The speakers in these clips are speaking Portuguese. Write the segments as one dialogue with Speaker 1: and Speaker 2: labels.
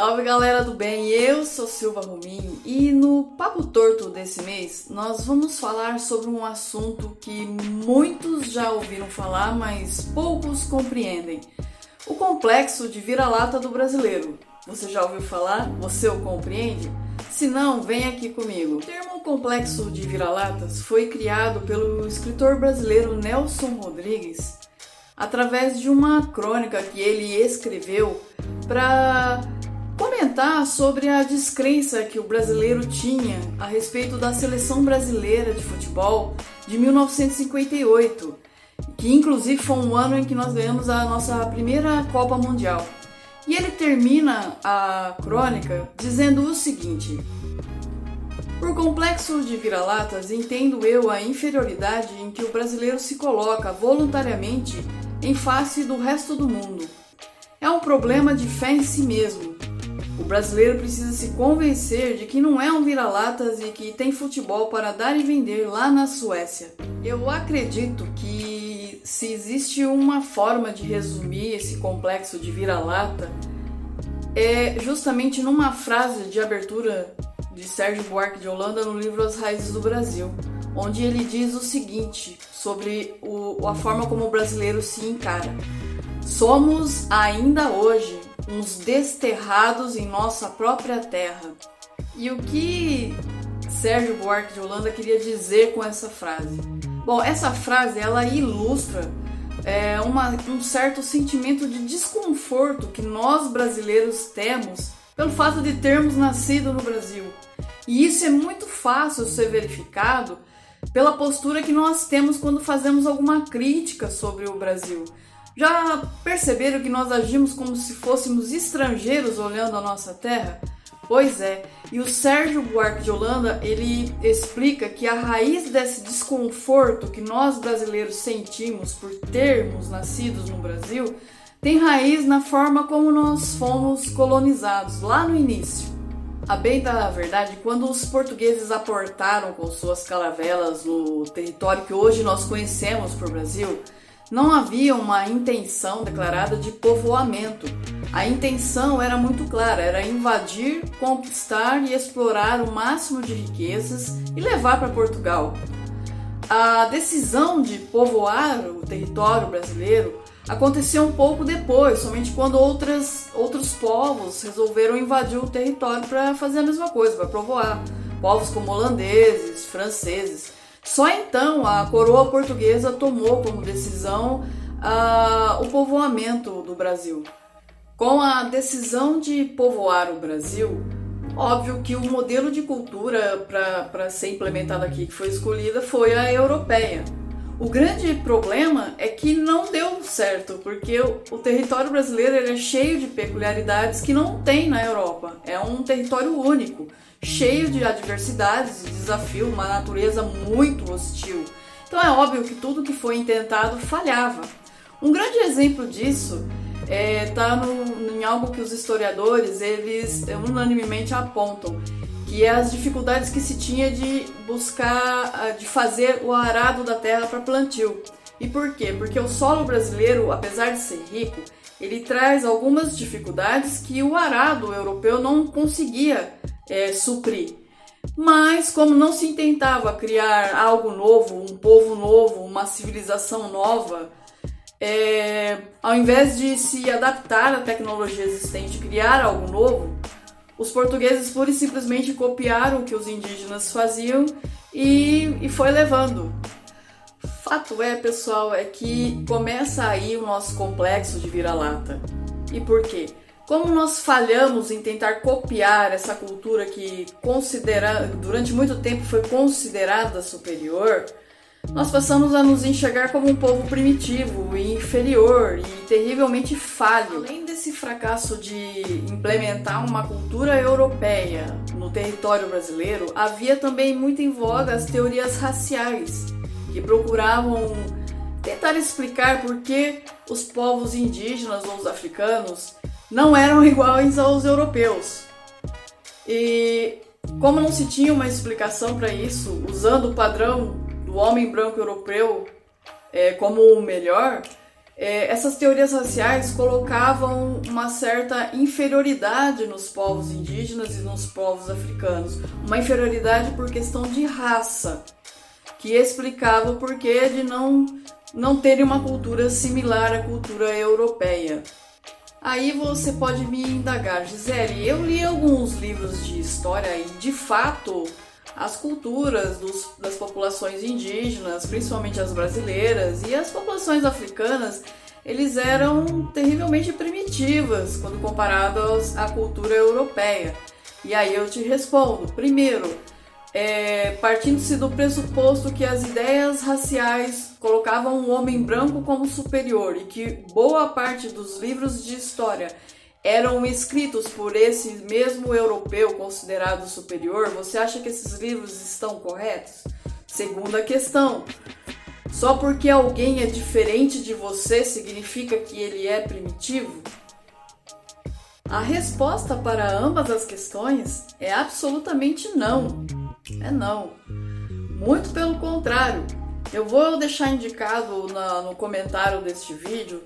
Speaker 1: Salve galera do bem, eu sou Silva Rominho e no Papo Torto desse mês nós vamos falar sobre um assunto que muitos já ouviram falar, mas poucos compreendem: o complexo de vira-lata do brasileiro. Você já ouviu falar? Você o compreende? Se não, vem aqui comigo. O termo complexo de vira-latas foi criado pelo escritor brasileiro Nelson Rodrigues através de uma crônica que ele escreveu para sobre a descrença que o brasileiro tinha a respeito da seleção brasileira de futebol de 1958, que inclusive foi um ano em que nós ganhamos a nossa primeira Copa Mundial. E ele termina a crônica dizendo o seguinte: Por complexo de vira-latas, entendo eu a inferioridade em que o brasileiro se coloca voluntariamente em face do resto do mundo. É um problema de fé em si mesmo, o brasileiro precisa se convencer de que não é um vira-latas e que tem futebol para dar e vender lá na Suécia. Eu acredito que se existe uma forma de resumir esse complexo de vira-lata é justamente numa frase de abertura de Sérgio Buarque de Holanda no livro As Raízes do Brasil, onde ele diz o seguinte sobre o, a forma como o brasileiro se encara. Somos ainda hoje uns desterrados em nossa própria terra. E o que Sérgio Buarque de Holanda queria dizer com essa frase? Bom, essa frase ela ilustra é, uma, um certo sentimento de desconforto que nós brasileiros temos pelo fato de termos nascido no Brasil. E isso é muito fácil ser verificado pela postura que nós temos quando fazemos alguma crítica sobre o Brasil. Já perceberam que nós agimos como se fôssemos estrangeiros olhando a nossa terra? Pois é, e o Sérgio Buarque de Holanda, ele explica que a raiz desse desconforto que nós brasileiros sentimos por termos nascidos no Brasil tem raiz na forma como nós fomos colonizados lá no início. A bem da verdade, quando os portugueses aportaram com suas caravelas no território que hoje nós conhecemos por Brasil, não havia uma intenção declarada de povoamento. A intenção era muito clara, era invadir, conquistar e explorar o máximo de riquezas e levar para Portugal. A decisão de povoar o território brasileiro aconteceu um pouco depois, somente quando outras, outros povos resolveram invadir o território para fazer a mesma coisa, para povoar. Povos como holandeses, franceses. Só então a coroa portuguesa tomou como decisão uh, o povoamento do Brasil. Com a decisão de povoar o Brasil, óbvio que o modelo de cultura para ser implementado aqui que foi escolhida foi a europeia. O grande problema é que não deu certo, porque o, o território brasileiro é cheio de peculiaridades que não tem na Europa. É um território único cheio de adversidades e desafio, uma natureza muito hostil. Então é óbvio que tudo que foi intentado falhava. Um grande exemplo disso está é, tá em algo que os historiadores eles é, unanimemente apontam, que é as dificuldades que se tinha de buscar, de fazer o arado da terra para plantio. E por quê? Porque o solo brasileiro, apesar de ser rico, ele traz algumas dificuldades que o arado europeu não conseguia é, suprir. Mas, como não se intentava criar algo novo, um povo novo, uma civilização nova, é, ao invés de se adaptar à tecnologia existente criar algo novo, os portugueses pura e simplesmente copiaram o que os indígenas faziam e, e foi levando. Fato é, pessoal, é que começa aí o nosso complexo de vira-lata. E por quê? Como nós falhamos em tentar copiar essa cultura que considera, durante muito tempo foi considerada superior, nós passamos a nos enxergar como um povo primitivo e inferior e terrivelmente falho. Além desse fracasso de implementar uma cultura europeia no território brasileiro, havia também muito em voga as teorias raciais, que procuravam tentar explicar por que os povos indígenas ou os africanos não eram iguais aos europeus. E como não se tinha uma explicação para isso, usando o padrão do homem branco europeu é, como o melhor, é, essas teorias raciais colocavam uma certa inferioridade nos povos indígenas e nos povos africanos, uma inferioridade por questão de raça, que explicava o porquê de não, não terem uma cultura similar à cultura europeia. Aí você pode me indagar, Gisele, eu li alguns livros de história e de fato as culturas dos, das populações indígenas, principalmente as brasileiras, e as populações africanas, eles eram terrivelmente primitivas quando comparados à cultura europeia. E aí eu te respondo: primeiro, é, partindo-se do pressuposto que as ideias raciais colocavam o homem branco como superior e que boa parte dos livros de história eram escritos por esse mesmo europeu considerado superior, você acha que esses livros estão corretos? Segunda questão. Só porque alguém é diferente de você significa que ele é primitivo? A resposta para ambas as questões é absolutamente não. É não. Muito pelo contrário. Eu vou deixar indicado na, no comentário deste vídeo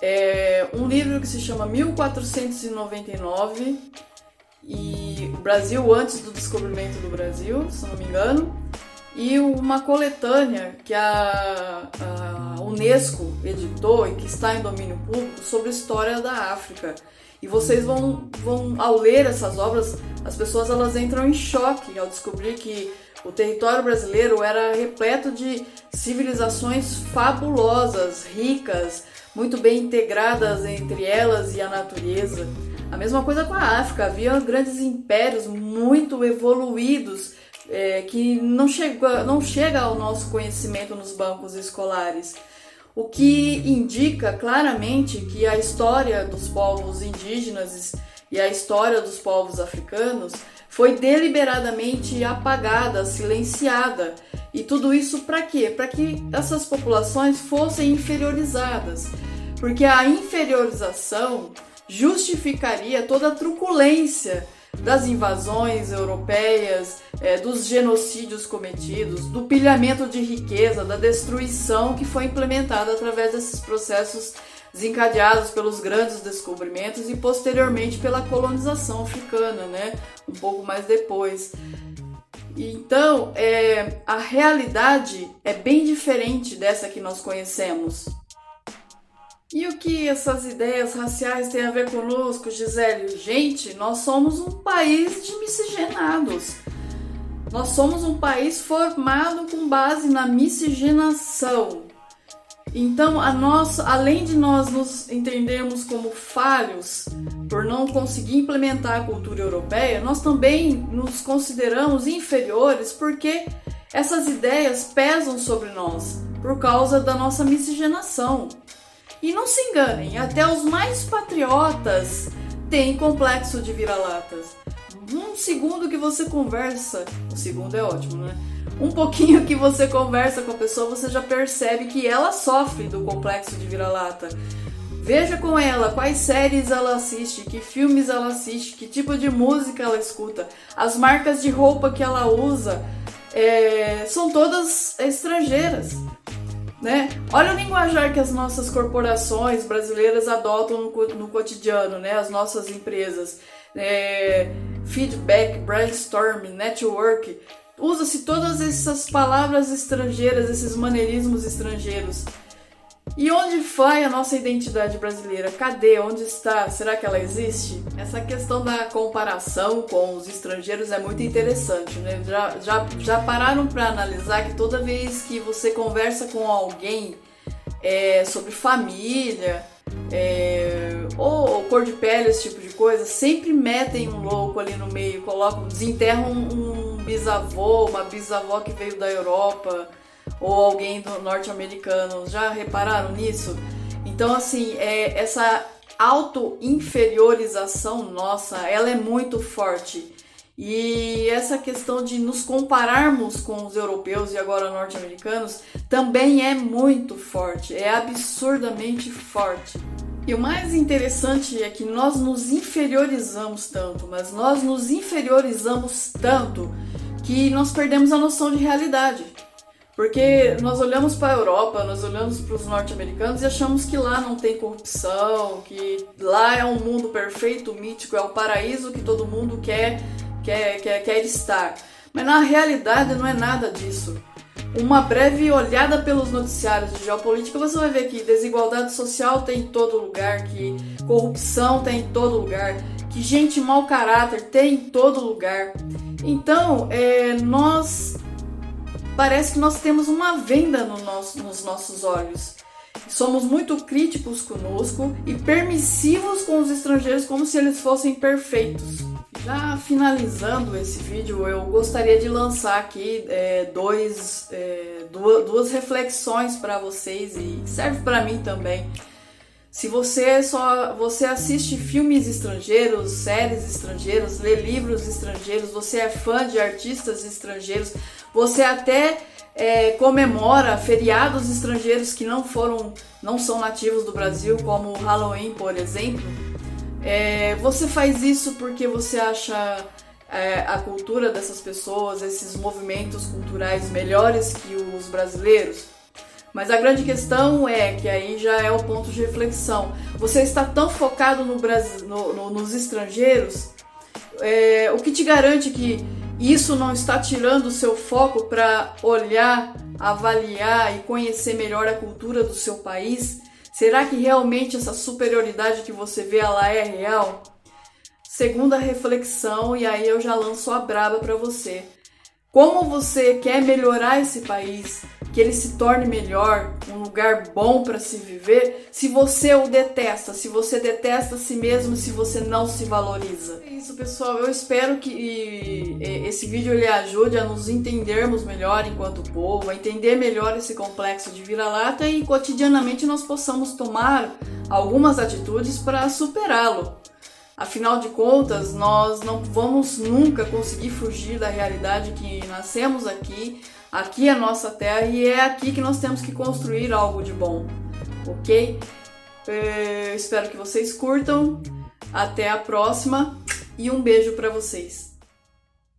Speaker 1: é um livro que se chama 1499 e o Brasil antes do descobrimento do Brasil, se não me engano, e uma coletânea que a, a Unesco editou e que está em domínio público sobre a história da África. E vocês vão, vão ao ler essas obras, as pessoas elas entram em choque ao descobrir que o território brasileiro era repleto de civilizações fabulosas, ricas, muito bem integradas entre elas e a natureza. A mesma coisa com a África, havia grandes impérios muito evoluídos é, que não chega, não chega ao nosso conhecimento nos bancos escolares. O que indica claramente que a história dos povos indígenas e a história dos povos africanos foi deliberadamente apagada, silenciada. E tudo isso para quê? Para que essas populações fossem inferiorizadas. Porque a inferiorização justificaria toda a truculência das invasões europeias, é, dos genocídios cometidos, do pilhamento de riqueza, da destruição que foi implementada através desses processos desencadeados pelos grandes descobrimentos e posteriormente pela colonização africana, né? Um pouco mais depois. Então, é, a realidade é bem diferente dessa que nós conhecemos. E o que essas ideias raciais têm a ver conosco, Gisele? Gente, nós somos um país de miscigenados. Nós somos um país formado com base na miscigenação. Então, a nossa, além de nós nos entendermos como falhos por não conseguir implementar a cultura europeia, nós também nos consideramos inferiores porque essas ideias pesam sobre nós por causa da nossa miscigenação. E não se enganem, até os mais patriotas têm complexo de vira-latas. Um segundo que você conversa, um segundo é ótimo, né? Um pouquinho que você conversa com a pessoa, você já percebe que ela sofre do complexo de vira-lata. Veja com ela quais séries ela assiste, que filmes ela assiste, que tipo de música ela escuta, as marcas de roupa que ela usa, é, são todas estrangeiras né? Olha o linguajar que as nossas corporações brasileiras adotam no, no cotidiano, né? As nossas empresas. É, feedback, brainstorm, network. Usa-se todas essas palavras estrangeiras, esses maneirismos estrangeiros. E onde vai a nossa identidade brasileira? Cadê? Onde está? Será que ela existe? Essa questão da comparação com os estrangeiros é muito interessante, né? Já, já, já pararam para analisar que toda vez que você conversa com alguém é, sobre família, é, ou, cor de pele, esse tipo de coisa, sempre metem um louco ali no meio, colocam, desenterram um, um bisavô, uma bisavó que veio da Europa ou alguém do norte-americano. Já repararam nisso? Então, assim, é, essa auto-inferiorização nossa, ela é muito forte. E essa questão de nos compararmos com os europeus e agora norte-americanos também é muito forte, é absurdamente forte. E o mais interessante é que nós nos inferiorizamos tanto, mas nós nos inferiorizamos tanto que nós perdemos a noção de realidade. Porque nós olhamos para a Europa, nós olhamos para os norte-americanos e achamos que lá não tem corrupção, que lá é um mundo perfeito, mítico, é o paraíso que todo mundo quer, quer, quer, quer estar. Mas na realidade não é nada disso. Uma breve olhada pelos noticiários de geopolítica, você vai ver que desigualdade social tem em todo lugar, que corrupção tem em todo lugar, que gente mau caráter tem em todo lugar. Então, é, nós parece que nós temos uma venda no nosso, nos nossos olhos. Somos muito críticos conosco e permissivos com os estrangeiros como se eles fossem perfeitos. Já finalizando esse vídeo, eu gostaria de lançar aqui é, dois, é, duas, duas reflexões para vocês e serve para mim também. Se você só você assiste filmes estrangeiros, séries estrangeiras, lê livros estrangeiros, você é fã de artistas estrangeiros, você até é, comemora feriados estrangeiros que não foram, não são nativos do Brasil, como o Halloween, por exemplo. É, você faz isso porque você acha é, a cultura dessas pessoas, esses movimentos culturais melhores que os brasileiros? Mas a grande questão é que aí já é o ponto de reflexão. Você está tão focado no Brasil, no, no, nos estrangeiros, é, o que te garante que isso não está tirando o seu foco para olhar, avaliar e conhecer melhor a cultura do seu país? Será que realmente essa superioridade que você vê ela é real? Segunda reflexão, e aí eu já lanço a braba para você. Como você quer melhorar esse país? Que ele se torne melhor, um lugar bom para se viver, se você o detesta, se você detesta a si mesmo, se você não se valoriza. É isso, pessoal. Eu espero que esse vídeo lhe ajude a nos entendermos melhor enquanto povo, a entender melhor esse complexo de vira-lata e cotidianamente nós possamos tomar algumas atitudes para superá-lo. Afinal de contas, nós não vamos nunca conseguir fugir da realidade que nascemos aqui, aqui é a nossa terra e é aqui que nós temos que construir algo de bom, ok? Eu é, espero que vocês curtam. Até a próxima e um beijo para vocês.